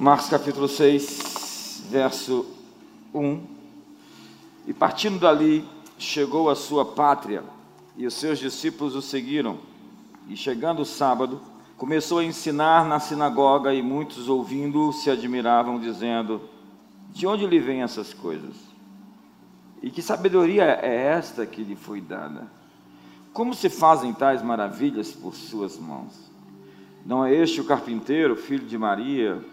Marcos capítulo 6, verso 1. E partindo dali, chegou à sua pátria, e os seus discípulos o seguiram. E chegando o sábado, começou a ensinar na sinagoga, e muitos ouvindo se admiravam, dizendo: De onde lhe vêm essas coisas? E que sabedoria é esta que lhe foi dada? Como se fazem tais maravilhas por suas mãos? Não é este o carpinteiro, filho de Maria,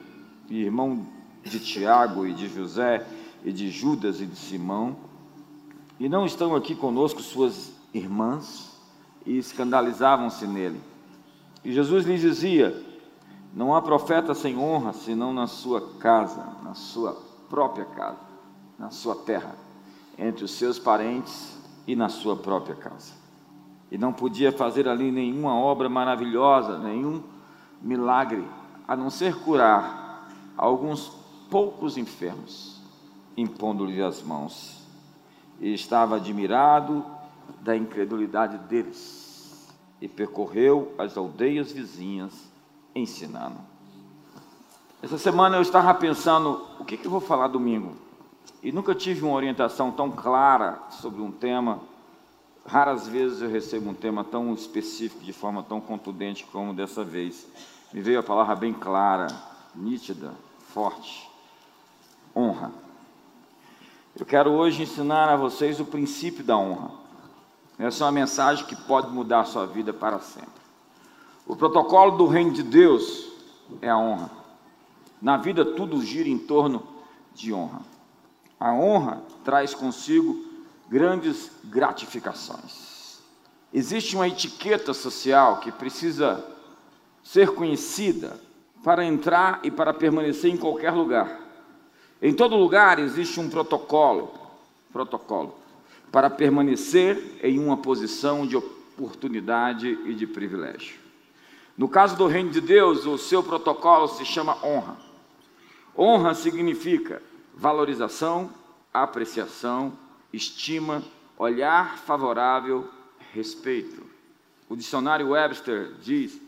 e irmão de Tiago e de José, e de Judas e de Simão? E não estão aqui conosco suas irmãs? E escandalizavam-se nele. E Jesus lhes dizia: Não há profeta sem honra, senão na sua casa, na sua própria casa, na sua terra, entre os seus parentes e na sua própria casa. E não podia fazer ali nenhuma obra maravilhosa, nenhum milagre, a não ser curar alguns poucos enfermos, impondo-lhes as mãos. E estava admirado da incredulidade deles, e percorreu as aldeias vizinhas, ensinando. Essa semana eu estava pensando, o que, que eu vou falar domingo? E nunca tive uma orientação tão clara sobre um tema. Raras vezes eu recebo um tema tão específico, de forma tão contundente como dessa vez. Me veio a palavra bem clara, nítida, forte: honra. Eu quero hoje ensinar a vocês o princípio da honra. Essa é uma mensagem que pode mudar a sua vida para sempre. O protocolo do reino de Deus é a honra. Na vida tudo gira em torno de honra. A honra traz consigo grandes gratificações. Existe uma etiqueta social que precisa ser conhecida para entrar e para permanecer em qualquer lugar. Em todo lugar existe um protocolo, protocolo para permanecer em uma posição de oportunidade e de privilégio. No caso do reino de Deus, o seu protocolo se chama honra. Honra significa valorização, apreciação, estima, olhar favorável, respeito. O dicionário Webster diz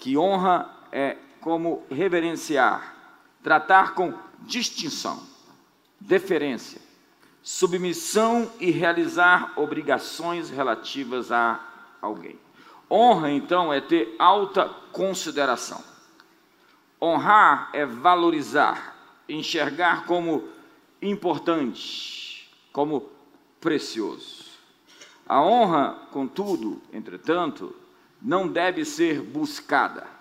que honra é como reverenciar, tratar com distinção, deferência, submissão e realizar obrigações relativas a alguém. Honra, então, é ter alta consideração. Honrar é valorizar, enxergar como importante, como precioso. A honra, contudo, entretanto, não deve ser buscada.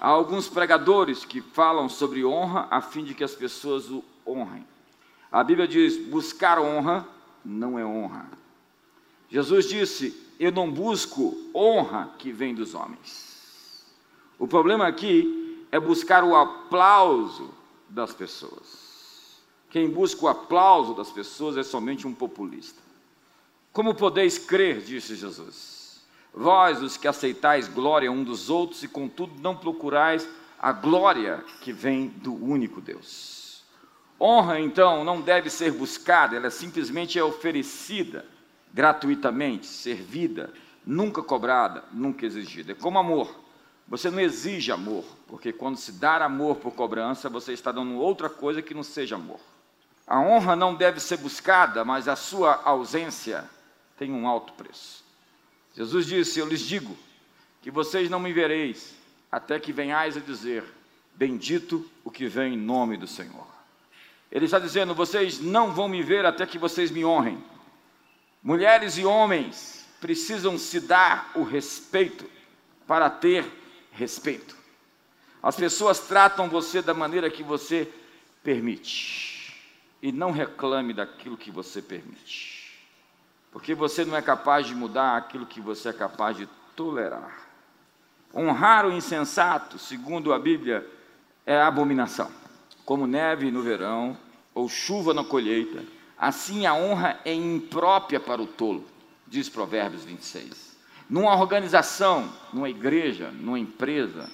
Há alguns pregadores que falam sobre honra a fim de que as pessoas o honrem. A Bíblia diz: buscar honra não é honra. Jesus disse: Eu não busco honra que vem dos homens. O problema aqui é buscar o aplauso das pessoas. Quem busca o aplauso das pessoas é somente um populista. Como podeis crer, disse Jesus, vós os que aceitais glória um dos outros e contudo não procurais a glória que vem do único Deus. Honra, então, não deve ser buscada, ela simplesmente é oferecida gratuitamente, servida, nunca cobrada, nunca exigida. É como amor. Você não exige amor, porque quando se dar amor por cobrança, você está dando outra coisa que não seja amor. A honra não deve ser buscada, mas a sua ausência tem um alto preço. Jesus disse: Eu lhes digo que vocês não me vereis até que venhais a dizer: Bendito o que vem em nome do Senhor. Ele está dizendo: vocês não vão me ver até que vocês me honrem. Mulheres e homens precisam se dar o respeito para ter respeito. As pessoas tratam você da maneira que você permite. E não reclame daquilo que você permite. Porque você não é capaz de mudar aquilo que você é capaz de tolerar. Honrar o insensato, segundo a Bíblia, é abominação como neve no verão ou chuva na colheita, assim a honra é imprópria para o tolo, diz Provérbios 26. Numa organização, numa igreja, numa empresa,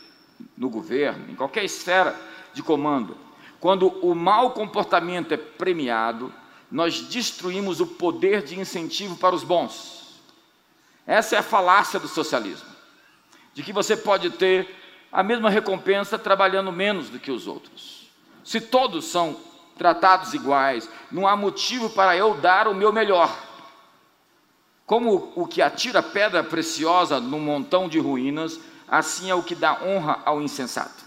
no governo, em qualquer esfera de comando, quando o mau comportamento é premiado, nós destruímos o poder de incentivo para os bons. Essa é a falácia do socialismo, de que você pode ter a mesma recompensa trabalhando menos do que os outros. Se todos são tratados iguais, não há motivo para eu dar o meu melhor. Como o que atira pedra preciosa num montão de ruínas, assim é o que dá honra ao insensato.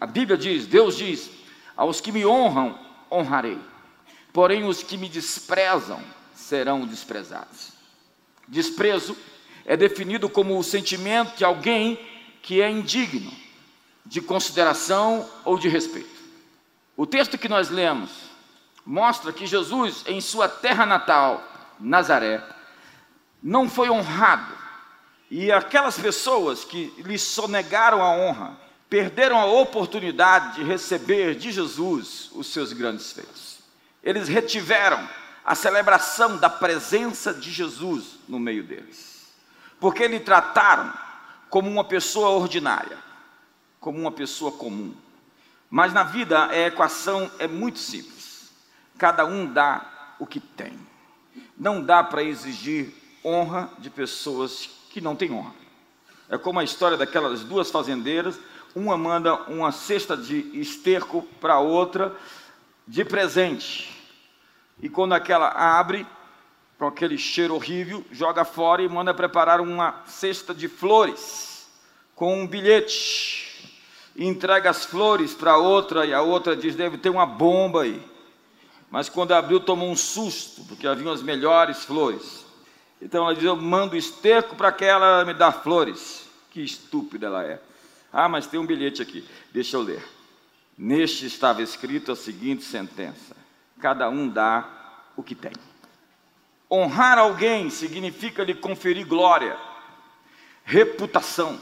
A Bíblia diz, Deus diz: aos que me honram, honrarei, porém os que me desprezam serão desprezados. Desprezo é definido como o sentimento de alguém que é indigno de consideração ou de respeito. O texto que nós lemos mostra que Jesus, em sua terra natal, Nazaré, não foi honrado. E aquelas pessoas que lhe sonegaram a honra, perderam a oportunidade de receber de Jesus os seus grandes feitos. Eles retiveram a celebração da presença de Jesus no meio deles, porque lhe trataram como uma pessoa ordinária, como uma pessoa comum. Mas na vida a equação é muito simples. Cada um dá o que tem. Não dá para exigir honra de pessoas que não têm honra. É como a história daquelas duas fazendeiras, uma manda uma cesta de esterco para outra de presente. E quando aquela abre, com aquele cheiro horrível, joga fora e manda preparar uma cesta de flores com um bilhete entrega as flores para outra, e a outra diz: deve ter uma bomba aí. Mas quando abriu, tomou um susto, porque haviam as melhores flores. Então ela diz: Eu mando esterco para que ela me dê flores. Que estúpida ela é. Ah, mas tem um bilhete aqui, deixa eu ler. Neste estava escrito a seguinte sentença: Cada um dá o que tem. Honrar alguém significa lhe conferir glória, reputação,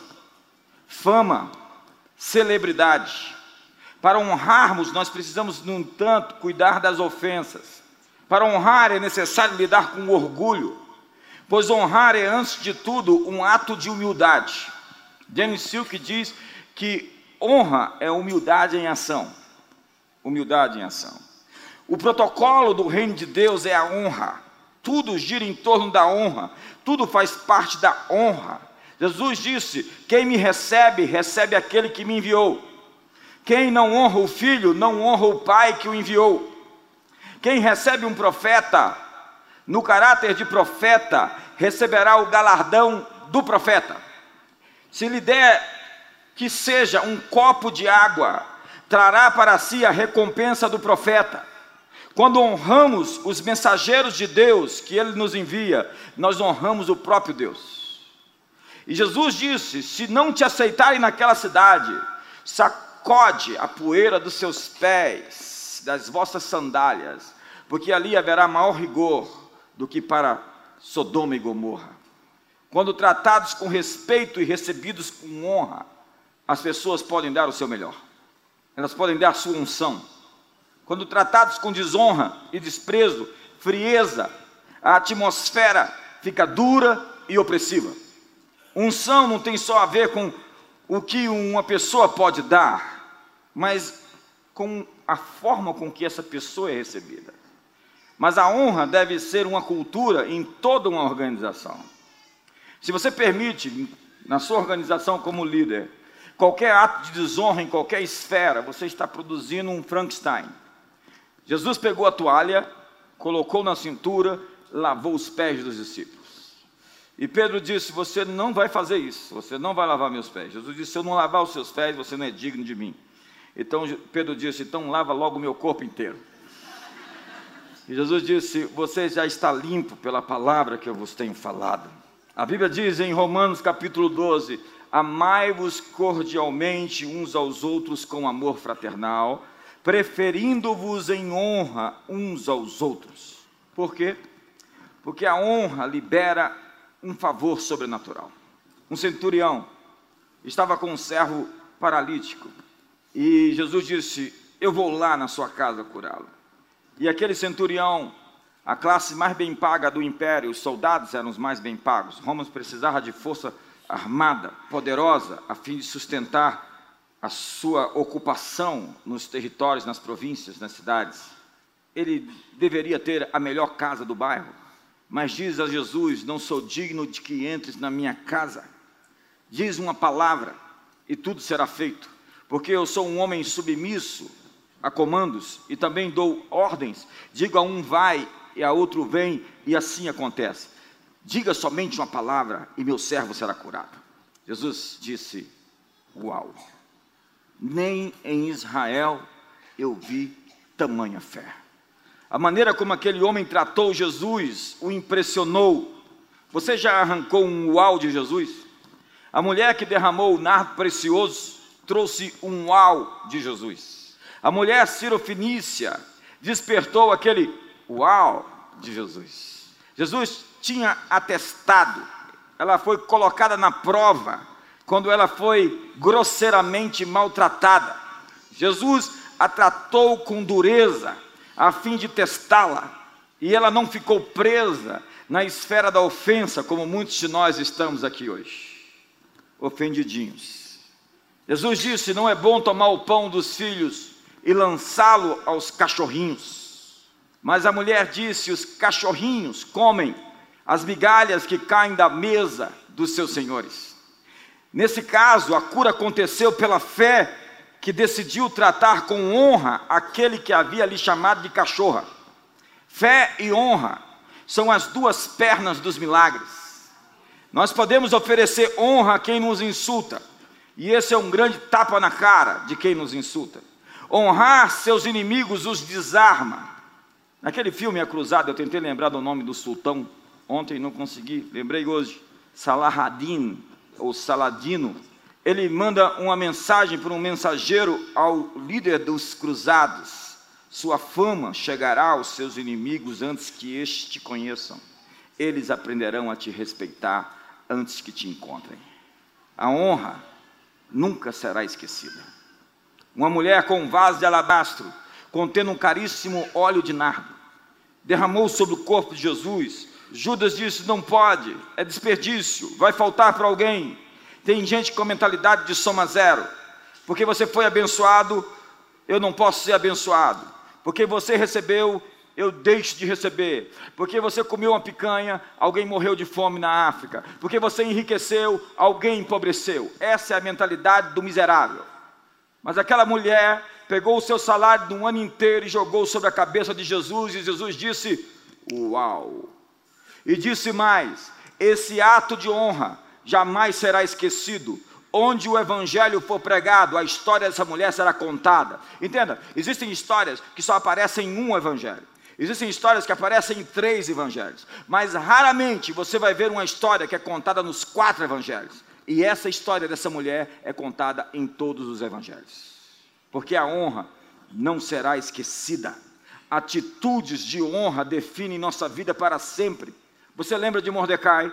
fama, celebridade. Para honrarmos, nós precisamos, no entanto, cuidar das ofensas. Para honrar é necessário lidar com orgulho, pois honrar é, antes de tudo, um ato de humildade. James Silk diz que honra é humildade em ação. Humildade em ação. O protocolo do reino de Deus é a honra. Tudo gira em torno da honra, tudo faz parte da honra. Jesus disse: Quem me recebe, recebe aquele que me enviou. Quem não honra o filho, não honra o pai que o enviou. Quem recebe um profeta, no caráter de profeta, receberá o galardão do profeta. Se lhe der que seja um copo de água, trará para si a recompensa do profeta. Quando honramos os mensageiros de Deus que ele nos envia, nós honramos o próprio Deus. E Jesus disse: Se não te aceitarem naquela cidade, sacode a poeira dos seus pés, das vossas sandálias, porque ali haverá maior rigor do que para Sodoma e Gomorra. Quando tratados com respeito e recebidos com honra, as pessoas podem dar o seu melhor, elas podem dar a sua unção. Quando tratados com desonra e desprezo, frieza, a atmosfera fica dura e opressiva. Unção não tem só a ver com o que uma pessoa pode dar, mas com a forma com que essa pessoa é recebida. Mas a honra deve ser uma cultura em toda uma organização. Se você permite, na sua organização como líder, qualquer ato de desonra em qualquer esfera, você está produzindo um Frankenstein. Jesus pegou a toalha, colocou na cintura, lavou os pés dos discípulos. E Pedro disse: Você não vai fazer isso, você não vai lavar meus pés. Jesus disse: Se eu não lavar os seus pés, você não é digno de mim. Então Pedro disse: Então lava logo o meu corpo inteiro. E Jesus disse: Você já está limpo pela palavra que eu vos tenho falado. A Bíblia diz em Romanos capítulo 12: Amai-vos cordialmente uns aos outros com amor fraternal, preferindo-vos em honra uns aos outros. Por quê? Porque a honra libera um favor sobrenatural. Um centurião estava com um servo paralítico e Jesus disse: Eu vou lá na sua casa curá-lo. E aquele centurião, a classe mais bem paga do império, os soldados eram os mais bem pagos. Roma precisava de força armada, poderosa, a fim de sustentar a sua ocupação nos territórios, nas províncias, nas cidades. Ele deveria ter a melhor casa do bairro mas diz a Jesus: Não sou digno de que entres na minha casa. Diz uma palavra e tudo será feito, porque eu sou um homem submisso a comandos e também dou ordens. Digo a um vai e a outro vem, e assim acontece. Diga somente uma palavra e meu servo será curado. Jesus disse: Uau! Nem em Israel eu vi tamanha fé. A maneira como aquele homem tratou Jesus o impressionou. Você já arrancou um uau de Jesus? A mulher que derramou o nardo precioso trouxe um uau de Jesus. A mulher Cirofinícia despertou aquele uau de Jesus. Jesus tinha atestado, ela foi colocada na prova quando ela foi grosseiramente maltratada. Jesus a tratou com dureza a fim de testá-la, e ela não ficou presa na esfera da ofensa, como muitos de nós estamos aqui hoje, ofendidinhos. Jesus disse: Não é bom tomar o pão dos filhos e lançá-lo aos cachorrinhos. Mas a mulher disse: Os cachorrinhos comem as migalhas que caem da mesa dos seus senhores. Nesse caso, a cura aconteceu pela fé que decidiu tratar com honra aquele que havia lhe chamado de cachorra. Fé e honra são as duas pernas dos milagres. Nós podemos oferecer honra a quem nos insulta, e esse é um grande tapa na cara de quem nos insulta. Honrar seus inimigos os desarma. Naquele filme A Cruzada, eu tentei lembrar do nome do sultão Ontem não consegui, lembrei hoje. Salahadin, ou Saladino, ele manda uma mensagem para um mensageiro ao líder dos cruzados. Sua fama chegará aos seus inimigos antes que estes te conheçam. Eles aprenderão a te respeitar antes que te encontrem. A honra nunca será esquecida. Uma mulher com um vaso de alabastro, contendo um caríssimo óleo de nardo, derramou sobre o corpo de Jesus Judas disse: não pode, é desperdício, vai faltar para alguém. Tem gente com mentalidade de soma zero. Porque você foi abençoado, eu não posso ser abençoado. Porque você recebeu, eu deixo de receber. Porque você comeu uma picanha, alguém morreu de fome na África. Porque você enriqueceu, alguém empobreceu. Essa é a mentalidade do miserável. Mas aquela mulher pegou o seu salário de um ano inteiro e jogou sobre a cabeça de Jesus, e Jesus disse: Uau! E disse mais: esse ato de honra jamais será esquecido. Onde o evangelho for pregado, a história dessa mulher será contada. Entenda, existem histórias que só aparecem em um evangelho. Existem histórias que aparecem em três evangelhos, mas raramente você vai ver uma história que é contada nos quatro evangelhos. E essa história dessa mulher é contada em todos os evangelhos. Porque a honra não será esquecida. Atitudes de honra definem nossa vida para sempre. Você lembra de Mordecai?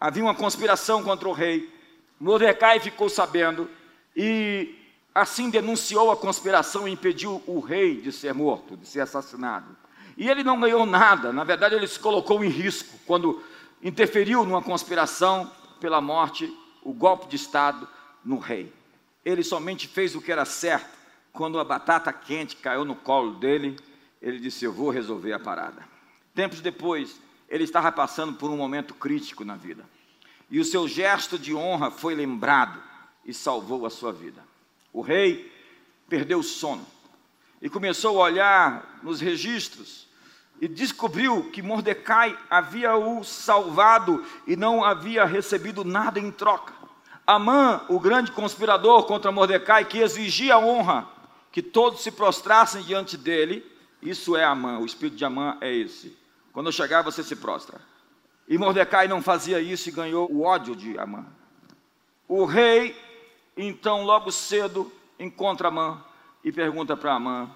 Havia uma conspiração contra o rei. Mordecai ficou sabendo e assim denunciou a conspiração e impediu o rei de ser morto, de ser assassinado. E ele não ganhou nada, na verdade, ele se colocou em risco quando interferiu numa conspiração pela morte, o golpe de Estado no rei. Ele somente fez o que era certo. Quando a batata quente caiu no colo dele, ele disse: Eu vou resolver a parada. Tempos depois, ele estava passando por um momento crítico na vida. E o seu gesto de honra foi lembrado e salvou a sua vida. O rei perdeu o sono e começou a olhar nos registros e descobriu que Mordecai havia o salvado e não havia recebido nada em troca. Amã, o grande conspirador contra Mordecai, que exigia honra, que todos se prostrassem diante dele, isso é Amã, o espírito de Amã é esse. Quando eu chegar, você se prostra. E Mordecai não fazia isso e ganhou o ódio de Amã. O rei, então, logo cedo, encontra Amã e pergunta para Amã: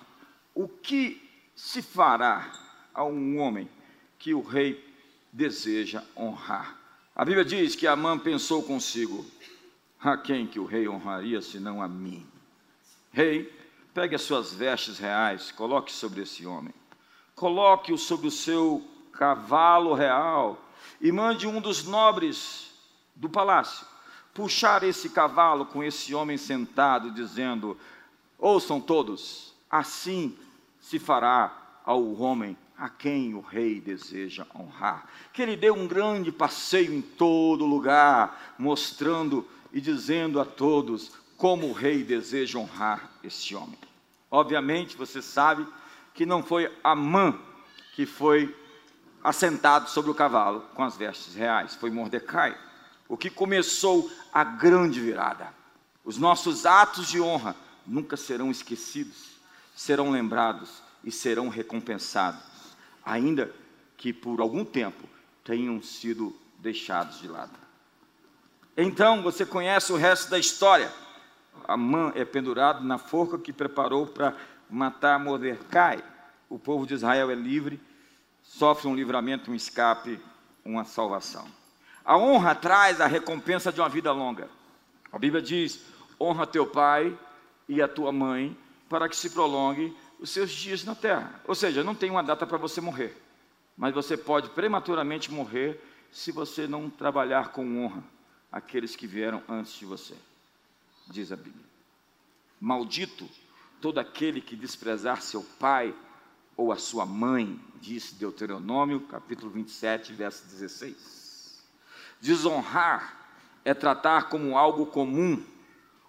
O que se fará a um homem que o rei deseja honrar? A Bíblia diz que Amã pensou consigo: A quem que o rei honraria senão a mim? Rei, pegue as suas vestes reais, coloque sobre esse homem. Coloque-o sobre o seu cavalo real, e mande um dos nobres do palácio puxar esse cavalo com esse homem sentado, dizendo: Ouçam todos, assim se fará ao homem a quem o rei deseja honrar. Que ele dê um grande passeio em todo lugar, mostrando e dizendo a todos como o rei deseja honrar esse homem. Obviamente, você sabe que não foi Amã que foi assentado sobre o cavalo com as vestes reais, foi Mordecai. O que começou a grande virada. Os nossos atos de honra nunca serão esquecidos, serão lembrados e serão recompensados, ainda que por algum tempo tenham sido deixados de lado. Então você conhece o resto da história. Amã é pendurado na forca que preparou para matar Mordecai. O povo de Israel é livre, sofre um livramento, um escape, uma salvação. A honra traz a recompensa de uma vida longa. A Bíblia diz: honra teu pai e a tua mãe, para que se prolongue os seus dias na terra. Ou seja, não tem uma data para você morrer, mas você pode prematuramente morrer se você não trabalhar com honra aqueles que vieram antes de você, diz a Bíblia. Maldito todo aquele que desprezar seu pai ou a sua mãe, diz Deuteronômio, capítulo 27, verso 16. Desonrar é tratar como algo comum,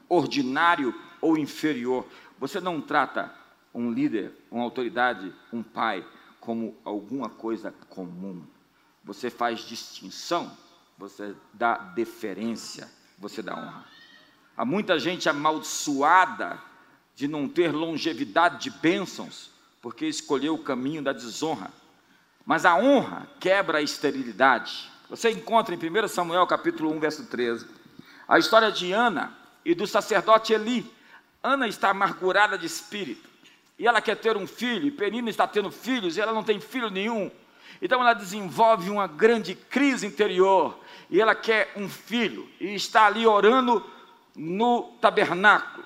ordinário ou inferior. Você não trata um líder, uma autoridade, um pai como alguma coisa comum. Você faz distinção você dá deferência, você dá honra. Há muita gente amaldiçoada de não ter longevidade de bênçãos, porque escolheu o caminho da desonra. Mas a honra quebra a esterilidade. Você encontra em 1 Samuel capítulo 1, verso 13, a história de Ana e do sacerdote Eli. Ana está amargurada de espírito, e ela quer ter um filho, e Penina está tendo filhos, e ela não tem filho nenhum. Então ela desenvolve uma grande crise interior, e ela quer um filho, e está ali orando no tabernáculo.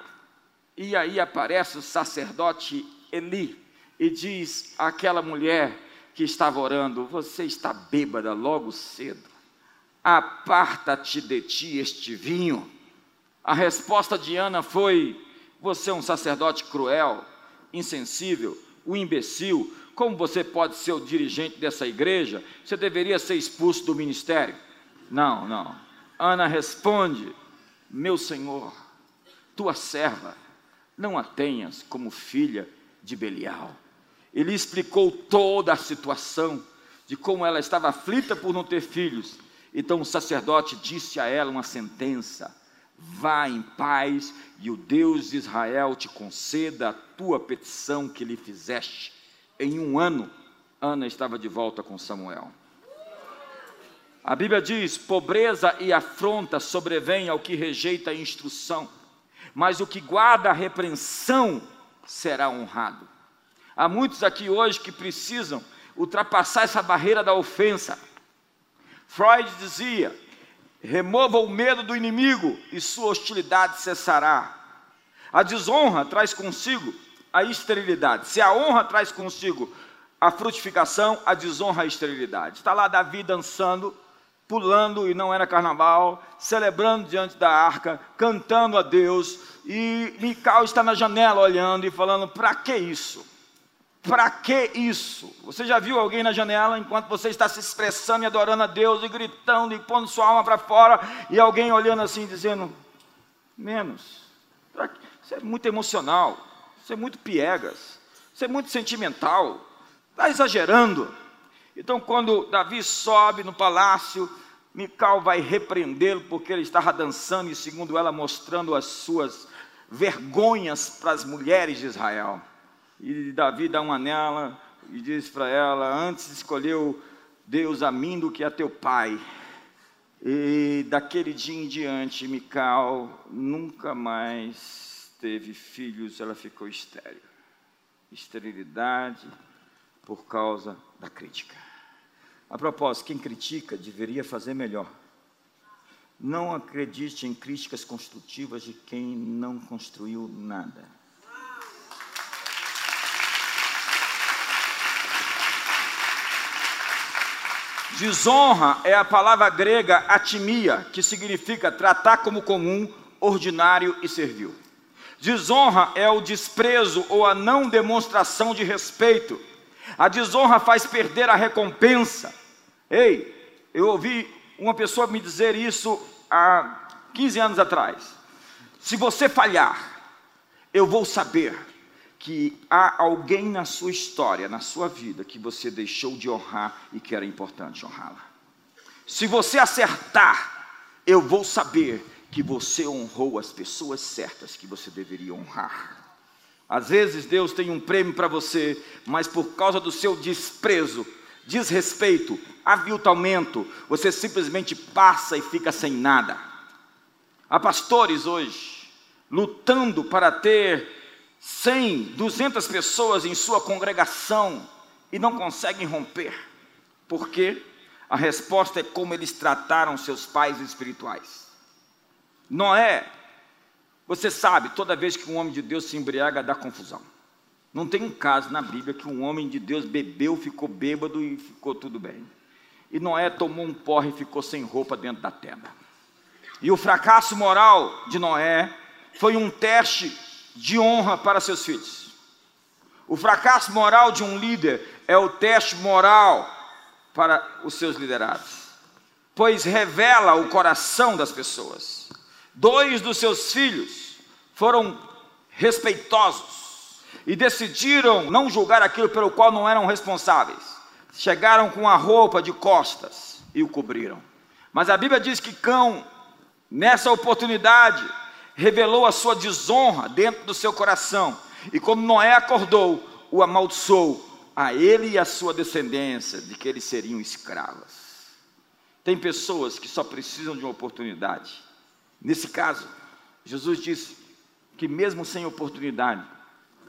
E aí aparece o sacerdote Eli e diz àquela mulher que estava orando: Você está bêbada logo cedo, aparta-te de ti este vinho. A resposta de Ana foi: Você é um sacerdote cruel, insensível, um imbecil. Como você pode ser o dirigente dessa igreja? Você deveria ser expulso do ministério. Não, não. Ana responde: Meu senhor, tua serva, não a tenhas como filha de Belial. Ele explicou toda a situação de como ela estava aflita por não ter filhos. Então o sacerdote disse a ela uma sentença: Vá em paz e o Deus de Israel te conceda a tua petição que lhe fizeste. Em um ano, Ana estava de volta com Samuel. A Bíblia diz: pobreza e afronta sobrevêm ao que rejeita a instrução, mas o que guarda a repreensão será honrado. Há muitos aqui hoje que precisam ultrapassar essa barreira da ofensa. Freud dizia: remova o medo do inimigo e sua hostilidade cessará. A desonra traz consigo a esterilidade. Se a honra traz consigo a frutificação, a desonra a esterilidade. Está lá Davi dançando pulando e não era carnaval, celebrando diante da arca, cantando a Deus, e Mical está na janela olhando e falando: para que isso? Para que isso? Você já viu alguém na janela enquanto você está se expressando e adorando a Deus e gritando e pondo sua alma para fora e alguém olhando assim dizendo: menos. Isso é muito emocional, isso é muito piegas, isso é muito sentimental, está exagerando. Então, quando Davi sobe no palácio, Mical vai repreendê-lo porque ele estava dançando e, segundo ela, mostrando as suas vergonhas para as mulheres de Israel. E Davi dá uma nela e diz para ela: Antes escolheu Deus a mim do que a teu pai. E daquele dia em diante, Mical nunca mais teve filhos, ela ficou estéril. Esterilidade por causa da crítica. A propósito, quem critica deveria fazer melhor. Não acredite em críticas construtivas de quem não construiu nada. Desonra é a palavra grega atimia, que significa tratar como comum, ordinário e servil. Desonra é o desprezo ou a não demonstração de respeito a desonra faz perder a recompensa. Ei, eu ouvi uma pessoa me dizer isso há 15 anos atrás. Se você falhar, eu vou saber que há alguém na sua história, na sua vida, que você deixou de honrar e que era importante honrá-la. Se você acertar, eu vou saber que você honrou as pessoas certas que você deveria honrar. Às vezes Deus tem um prêmio para você, mas por causa do seu desprezo, desrespeito, aviltamento, você simplesmente passa e fica sem nada. Há pastores hoje lutando para ter 100, 200 pessoas em sua congregação e não conseguem romper. Por quê? A resposta é como eles trataram seus pais espirituais. Noé, você sabe, toda vez que um homem de Deus se embriaga, dá confusão. Não tem um caso na Bíblia que um homem de Deus bebeu, ficou bêbado e ficou tudo bem. E Noé tomou um porre e ficou sem roupa dentro da tenda. E o fracasso moral de Noé foi um teste de honra para seus filhos. O fracasso moral de um líder é o teste moral para os seus liderados, pois revela o coração das pessoas. Dois dos seus filhos foram respeitosos e decidiram não julgar aquilo pelo qual não eram responsáveis. Chegaram com a roupa de costas e o cobriram. Mas a Bíblia diz que Cão, nessa oportunidade, revelou a sua desonra dentro do seu coração. E quando Noé acordou, o amaldiçoou a ele e a sua descendência de que eles seriam escravas. Tem pessoas que só precisam de uma oportunidade. Nesse caso, Jesus disse que mesmo sem oportunidade,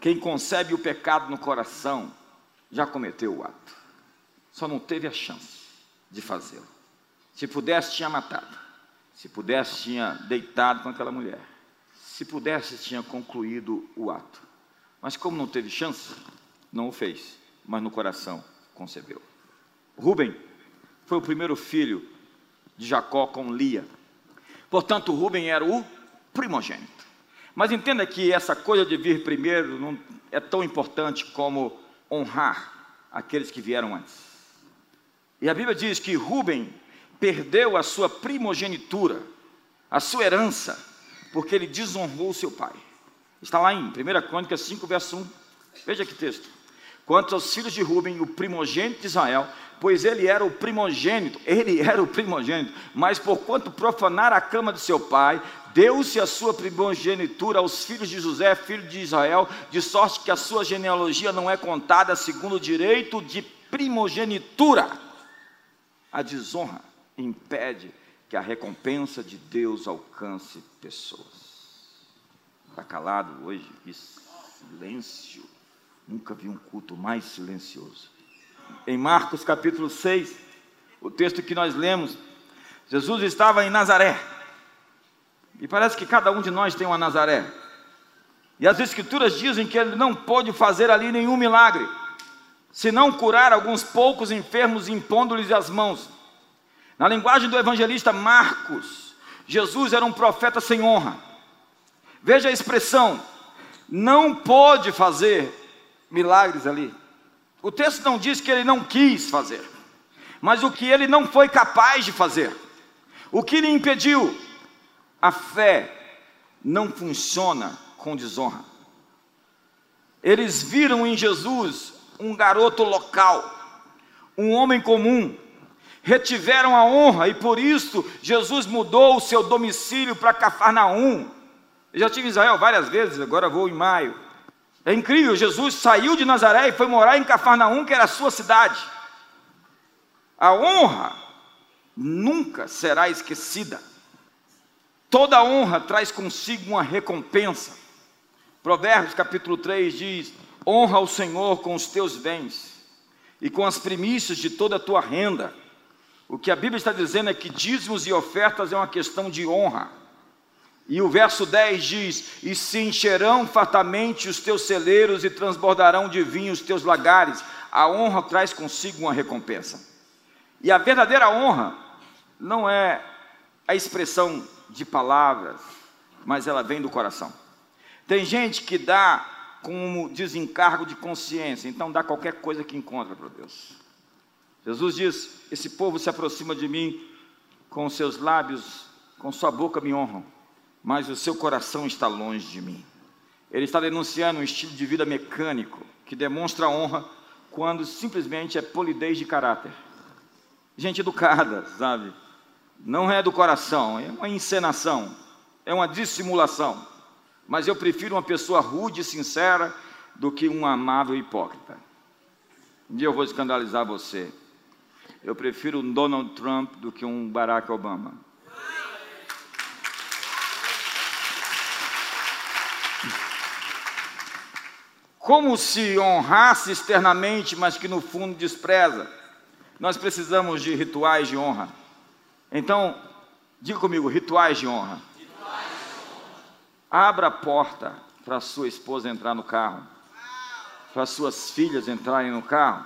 quem concebe o pecado no coração já cometeu o ato. Só não teve a chance de fazê-lo. Se pudesse, tinha matado. Se pudesse, tinha deitado com aquela mulher. Se pudesse, tinha concluído o ato. Mas como não teve chance, não o fez, mas no coração concebeu. Rubem foi o primeiro filho de Jacó com Lia. Portanto, Rubem era o primogênito. Mas entenda que essa coisa de vir primeiro não é tão importante como honrar aqueles que vieram antes. E a Bíblia diz que Rubem perdeu a sua primogenitura, a sua herança, porque ele desonrou seu pai. Está lá em 1 Crônicas 5, verso 1. Veja que texto. Quanto aos filhos de Rubem, o primogênito de Israel, pois ele era o primogênito, ele era o primogênito, mas porquanto profanar a cama de seu pai, deu-se a sua primogenitura aos filhos de José, filho de Israel, de sorte que a sua genealogia não é contada segundo o direito de primogenitura. A desonra impede que a recompensa de Deus alcance pessoas. Está calado hoje? Silêncio. Nunca vi um culto mais silencioso. Em Marcos capítulo 6, o texto que nós lemos, Jesus estava em Nazaré. E parece que cada um de nós tem uma Nazaré. E as escrituras dizem que ele não pôde fazer ali nenhum milagre, senão curar alguns poucos enfermos impondo-lhes as mãos. Na linguagem do evangelista Marcos, Jesus era um profeta sem honra. Veja a expressão, não pôde fazer milagres ali. O texto não diz que ele não quis fazer, mas o que ele não foi capaz de fazer. O que lhe impediu? A fé não funciona com desonra. Eles viram em Jesus um garoto local, um homem comum, retiveram a honra e por isso Jesus mudou o seu domicílio para Cafarnaum. Eu já estive em Israel várias vezes, agora vou em maio. É incrível, Jesus saiu de Nazaré e foi morar em Cafarnaum, que era a sua cidade. A honra nunca será esquecida. Toda honra traz consigo uma recompensa. Provérbios capítulo 3 diz: Honra o Senhor com os teus bens e com as primícias de toda a tua renda o que a Bíblia está dizendo é que dízimos e ofertas é uma questão de honra. E o verso 10 diz: E se encherão fartamente os teus celeiros e transbordarão de vinho os teus lagares. A honra traz consigo uma recompensa. E a verdadeira honra não é a expressão de palavras, mas ela vem do coração. Tem gente que dá como desencargo de consciência, então dá qualquer coisa que encontra para Deus. Jesus diz: Esse povo se aproxima de mim com seus lábios, com sua boca me honram, mas o seu coração está longe de mim. Ele está denunciando um estilo de vida mecânico que demonstra honra quando simplesmente é polidez de caráter. Gente educada, sabe? Não é do coração, é uma encenação, é uma dissimulação. Mas eu prefiro uma pessoa rude e sincera do que um amável hipócrita. Um dia eu vou escandalizar você. Eu prefiro um Donald Trump do que um Barack Obama. Como se honrasse externamente, mas que no fundo despreza. Nós precisamos de rituais de honra. Então, diga comigo: rituais de honra. Rituais de honra. Abra a porta para sua esposa entrar no carro, para suas filhas entrarem no carro.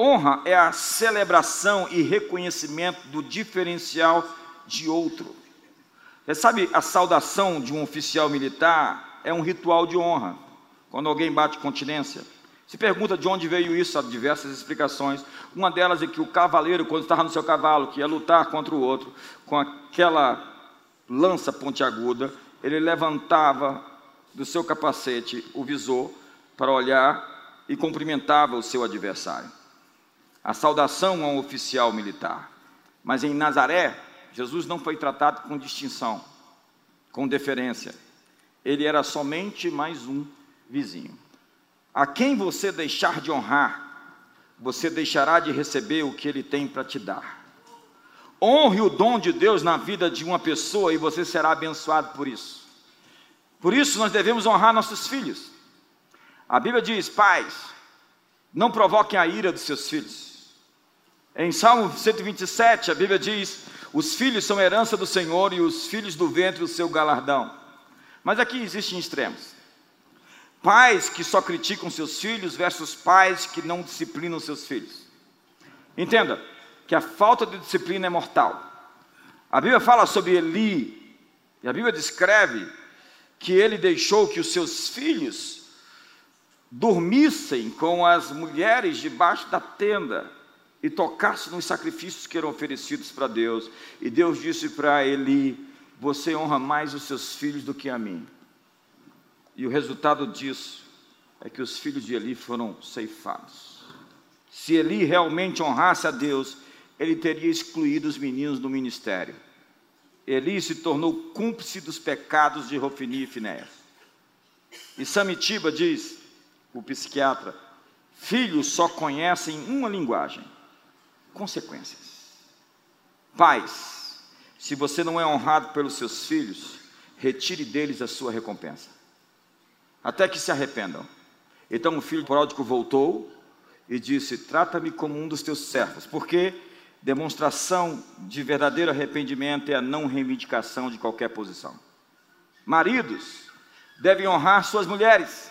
Honra é a celebração e reconhecimento do diferencial de outro. Você sabe, a saudação de um oficial militar é um ritual de honra. Quando alguém bate continência, se pergunta de onde veio isso, há diversas explicações. Uma delas é que o cavaleiro, quando estava no seu cavalo, que ia lutar contra o outro, com aquela lança pontiaguda, ele levantava do seu capacete o visor para olhar e cumprimentava o seu adversário. A saudação a um oficial militar. Mas em Nazaré, Jesus não foi tratado com distinção, com deferência. Ele era somente mais um vizinho. A quem você deixar de honrar, você deixará de receber o que ele tem para te dar. Honre o dom de Deus na vida de uma pessoa e você será abençoado por isso. Por isso nós devemos honrar nossos filhos. A Bíblia diz: pais, não provoquem a ira dos seus filhos. Em Salmo 127, a Bíblia diz: os filhos são herança do Senhor e os filhos do ventre o seu galardão. Mas aqui existem extremos. Pais que só criticam seus filhos versus pais que não disciplinam seus filhos. Entenda que a falta de disciplina é mortal. A Bíblia fala sobre Eli, e a Bíblia descreve que ele deixou que os seus filhos dormissem com as mulheres debaixo da tenda e tocassem nos sacrifícios que eram oferecidos para Deus. E Deus disse para Eli: Você honra mais os seus filhos do que a mim. E o resultado disso é que os filhos de Eli foram ceifados. Se Eli realmente honrasse a Deus, ele teria excluído os meninos do ministério. Eli se tornou cúmplice dos pecados de Rofini e Finéas. E Samitiba diz, o psiquiatra, filhos só conhecem uma linguagem: consequências. Pais, se você não é honrado pelos seus filhos, retire deles a sua recompensa até que se arrependam. Então o filho pródigo voltou e disse: Trata-me como um dos teus servos, porque demonstração de verdadeiro arrependimento é a não reivindicação de qualquer posição. Maridos devem honrar suas mulheres.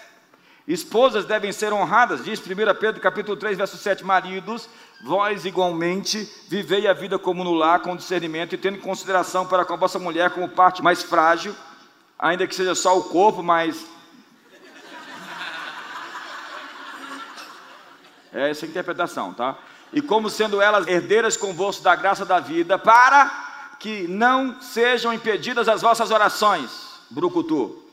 Esposas devem ser honradas, diz 1 Pedro capítulo 3, verso 7, maridos, vós igualmente vivei a vida como no lar, com discernimento e tendo consideração para com a vossa mulher como parte mais frágil, ainda que seja só o corpo, mas É essa a interpretação, tá? E como sendo elas herdeiras convosco da graça da vida, para que não sejam impedidas as vossas orações, brucutu.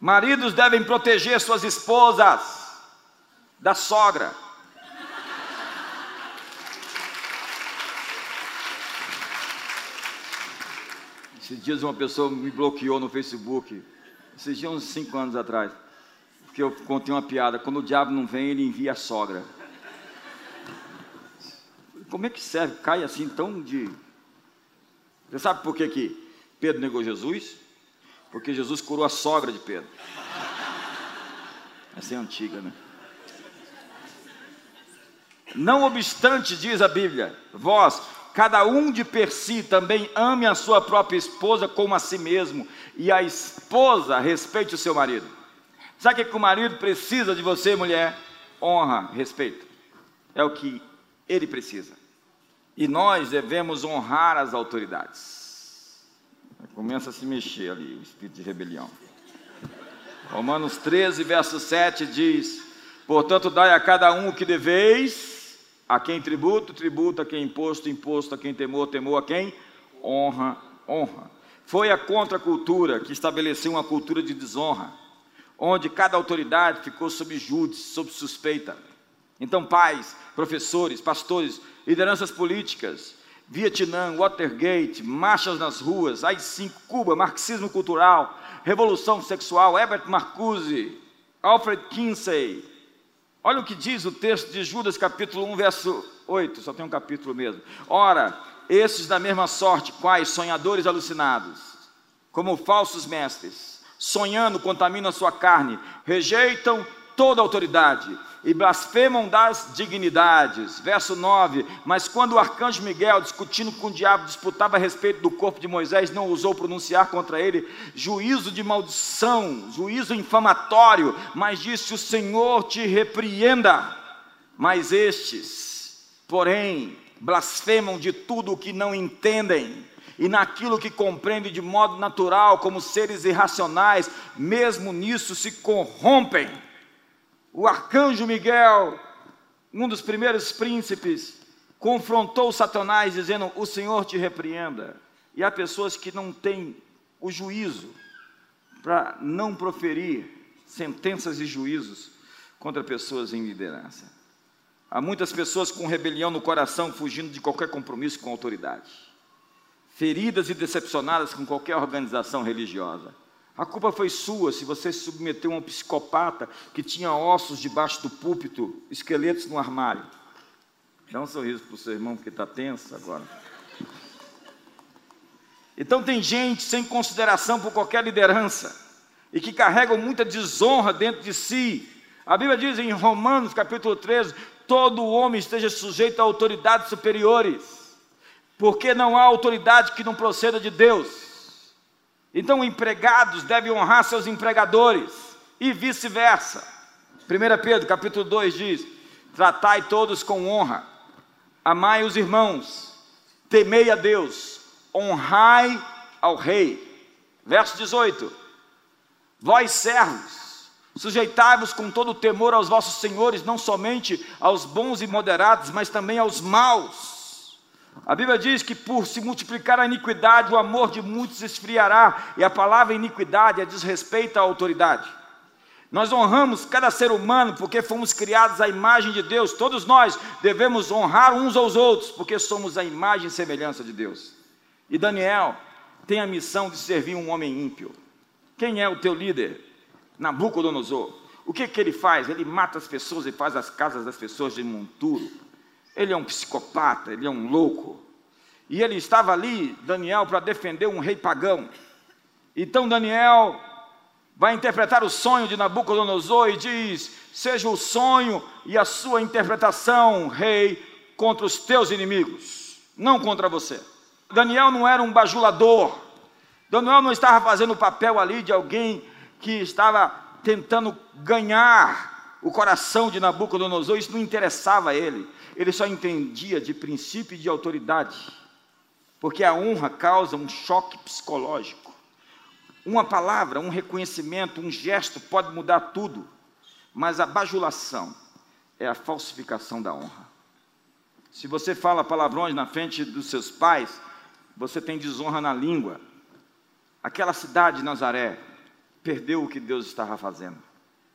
Maridos devem proteger suas esposas da sogra. Esses dias uma pessoa me bloqueou no Facebook, esses dias uns cinco anos atrás que eu contei uma piada, quando o diabo não vem, ele envia a sogra. Como é que serve? Cai assim tão de. Você sabe por que, que Pedro negou Jesus? Porque Jesus curou a sogra de Pedro. Essa é antiga, né? Não obstante, diz a Bíblia, vós, cada um de per si, também ame a sua própria esposa como a si mesmo, e a esposa respeite o seu marido. Sabe o que o marido precisa de você, mulher? Honra, respeito. É o que ele precisa. E nós devemos honrar as autoridades. Começa a se mexer ali o espírito de rebelião. Romanos 13, verso 7 diz: Portanto, dai a cada um o que deveis, a quem tributo, tributo, a quem imposto, imposto, a quem temor, temor, a quem honra, honra. Foi a contracultura que estabeleceu uma cultura de desonra, onde cada autoridade ficou sob júdice, sob suspeita. Então, pais, professores, pastores, lideranças políticas, Vietnã, Watergate, marchas nas ruas, AI-5, Cuba, marxismo cultural, revolução sexual, Herbert Marcuse, Alfred Kinsey. Olha o que diz o texto de Judas, capítulo 1, verso 8, só tem um capítulo mesmo. Ora, esses da mesma sorte, quais sonhadores alucinados, como falsos mestres, sonhando contaminam a sua carne, rejeitam toda autoridade e blasfemam das dignidades. Verso 9: Mas quando o arcanjo Miguel, discutindo com o diabo, disputava a respeito do corpo de Moisés, não ousou pronunciar contra ele juízo de maldição, juízo infamatório, mas disse: O Senhor te repreenda. Mas estes, porém, blasfemam de tudo o que não entendem e naquilo que compreendem de modo natural, como seres irracionais, mesmo nisso se corrompem o arcanjo Miguel, um dos primeiros príncipes, confrontou Satanás dizendo: O Senhor te repreenda. E há pessoas que não têm o juízo para não proferir sentenças e juízos contra pessoas em liderança. Há muitas pessoas com rebelião no coração, fugindo de qualquer compromisso com autoridade, feridas e decepcionadas com qualquer organização religiosa. A culpa foi sua se você se submeteu a um psicopata que tinha ossos debaixo do púlpito, esqueletos no armário. Dá um sorriso para o seu irmão que está tenso agora. Então tem gente sem consideração por qualquer liderança e que carregam muita desonra dentro de si. A Bíblia diz em Romanos capítulo 13: todo homem esteja sujeito a autoridades superiores, porque não há autoridade que não proceda de Deus. Então, empregados devem honrar seus empregadores e vice-versa. 1 Pedro, capítulo 2 diz: Tratai todos com honra, amai os irmãos, temei a Deus, honrai ao rei. Verso 18: Vós servos, sujeitai-vos com todo temor aos vossos senhores, não somente aos bons e moderados, mas também aos maus a Bíblia diz que por se multiplicar a iniquidade, o amor de muitos esfriará, e a palavra iniquidade é desrespeito à autoridade. Nós honramos cada ser humano porque fomos criados à imagem de Deus. Todos nós devemos honrar uns aos outros porque somos a imagem e semelhança de Deus. E Daniel tem a missão de servir um homem ímpio. Quem é o teu líder? Nabucodonosor. O que, que ele faz? Ele mata as pessoas e faz as casas das pessoas de monturo. Ele é um psicopata, ele é um louco. E ele estava ali, Daniel, para defender um rei pagão. Então Daniel vai interpretar o sonho de Nabucodonosor e diz: Seja o sonho e a sua interpretação, rei, contra os teus inimigos, não contra você. Daniel não era um bajulador. Daniel não estava fazendo o papel ali de alguém que estava tentando ganhar o coração de Nabucodonosor, isso não interessava a ele ele só entendia de princípio e de autoridade, porque a honra causa um choque psicológico. Uma palavra, um reconhecimento, um gesto pode mudar tudo, mas a bajulação é a falsificação da honra. Se você fala palavrões na frente dos seus pais, você tem desonra na língua. Aquela cidade de Nazaré perdeu o que Deus estava fazendo.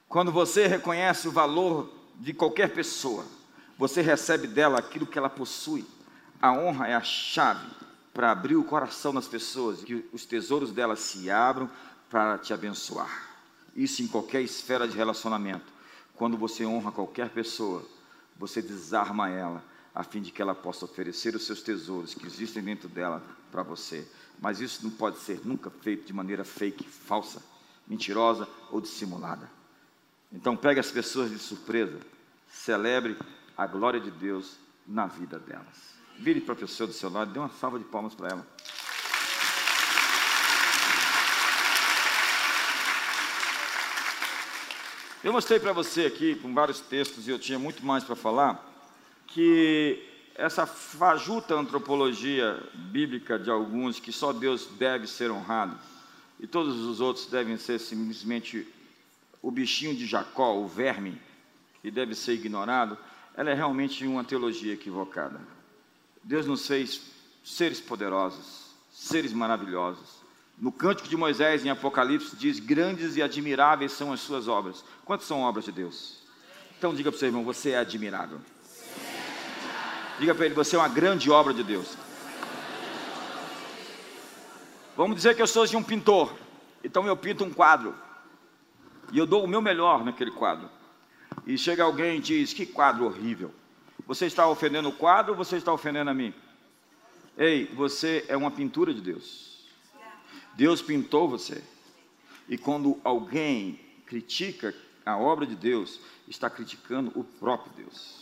Quando você reconhece o valor de qualquer pessoa, você recebe dela aquilo que ela possui. A honra é a chave para abrir o coração das pessoas, que os tesouros delas se abram para te abençoar. Isso em qualquer esfera de relacionamento. Quando você honra qualquer pessoa, você desarma ela, a fim de que ela possa oferecer os seus tesouros que existem dentro dela para você. Mas isso não pode ser nunca feito de maneira fake, falsa, mentirosa ou dissimulada. Então pegue as pessoas de surpresa, celebre a glória de Deus na vida delas. Vire para a pessoa do seu lado, dê uma salva de palmas para ela. Eu mostrei para você aqui, com vários textos, e eu tinha muito mais para falar, que essa fajuta antropologia bíblica de alguns, que só Deus deve ser honrado, e todos os outros devem ser simplesmente o bichinho de Jacó, o verme, que deve ser ignorado, ela é realmente uma teologia equivocada. Deus nos fez seres poderosos, seres maravilhosos, No Cântico de Moisés, em Apocalipse, diz: Grandes e admiráveis são as suas obras. Quantas são obras de Deus? Então diga para o seu irmão: Você é admirável. Diga para ele: Você é uma grande obra de Deus. Vamos dizer que eu sou de um pintor. Então eu pinto um quadro. E eu dou o meu melhor naquele quadro. E chega alguém e diz: Que quadro horrível. Você está ofendendo o quadro ou você está ofendendo a mim? Ei, você é uma pintura de Deus. Deus pintou você. E quando alguém critica a obra de Deus, está criticando o próprio Deus.